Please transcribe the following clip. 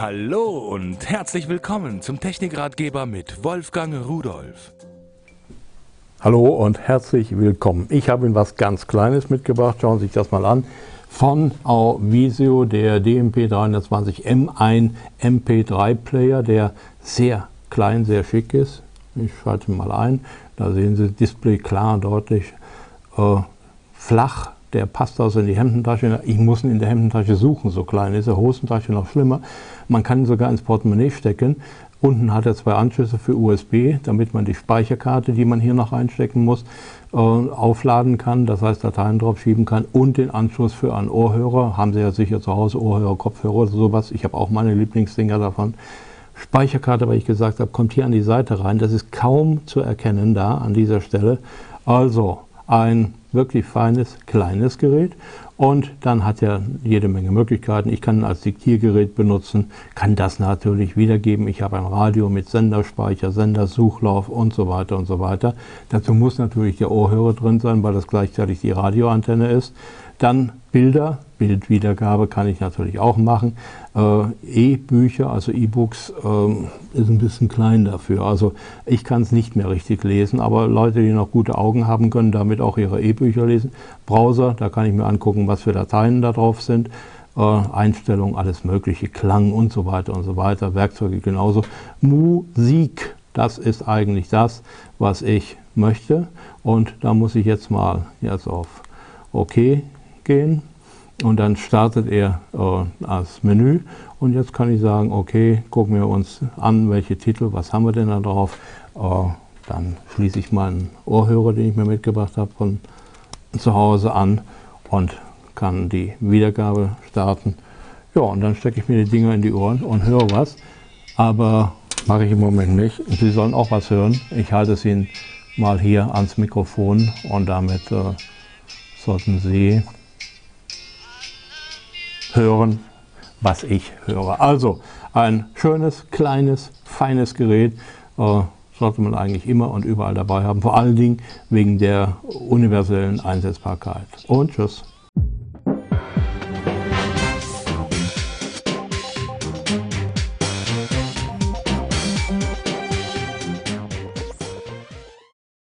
Hallo und herzlich willkommen zum Technikratgeber mit Wolfgang Rudolf. Hallo und herzlich willkommen. Ich habe Ihnen was ganz Kleines mitgebracht. Schauen Sie sich das mal an. Von Auvisio, der DMP320M1 MP3-Player, der sehr klein, sehr schick ist. Ich schalte mal ein. Da sehen Sie Display klar, deutlich, äh, flach. Der passt also in die Hemdentasche. Ich muss ihn in der Hemdentasche suchen, so klein ist er. Hosentasche noch schlimmer. Man kann ihn sogar ins Portemonnaie stecken. Unten hat er zwei Anschlüsse für USB, damit man die Speicherkarte, die man hier noch einstecken muss, äh, aufladen kann, das heißt Dateien drauf schieben kann und den Anschluss für einen Ohrhörer. Haben Sie ja sicher zu Hause Ohrhörer, Kopfhörer oder sowas. Ich habe auch meine Lieblingsdinger davon. Speicherkarte, weil ich gesagt habe, kommt hier an die Seite rein. Das ist kaum zu erkennen da an dieser Stelle. Also ein wirklich feines, kleines Gerät. Und dann hat er jede Menge Möglichkeiten. Ich kann ihn als Diktiergerät benutzen, kann das natürlich wiedergeben. Ich habe ein Radio mit Senderspeicher, Sendersuchlauf und so weiter und so weiter. Dazu muss natürlich der Ohrhörer drin sein, weil das gleichzeitig die Radioantenne ist. Dann Bilder, Bildwiedergabe kann ich natürlich auch machen. Äh, E-Bücher, also E-Books, äh, ist ein bisschen klein dafür. Also ich kann es nicht mehr richtig lesen, aber Leute, die noch gute Augen haben, können damit auch ihre E-Bücher lesen. Browser, da kann ich mir angucken, was für Dateien da drauf sind. Äh, Einstellungen, alles mögliche, Klang und so weiter und so weiter, Werkzeuge genauso. Musik, das ist eigentlich das, was ich möchte. Und da muss ich jetzt mal jetzt auf OK gehen und dann startet er äh, das Menü und jetzt kann ich sagen, okay, gucken wir uns an, welche Titel, was haben wir denn da drauf. Äh, dann schließe ich meinen Ohrhörer, den ich mir mitgebracht habe, von zu Hause an und kann die Wiedergabe starten. Ja, und dann stecke ich mir die Dinger in die Ohren und höre was. Aber mache ich im Moment nicht. Sie sollen auch was hören. Ich halte es Ihnen mal hier ans Mikrofon und damit äh, sollten Sie hören, was ich höre. Also ein schönes, kleines, feines Gerät äh, sollte man eigentlich immer und überall dabei haben. Vor allen Dingen wegen der universellen Einsetzbarkeit. Und tschüss.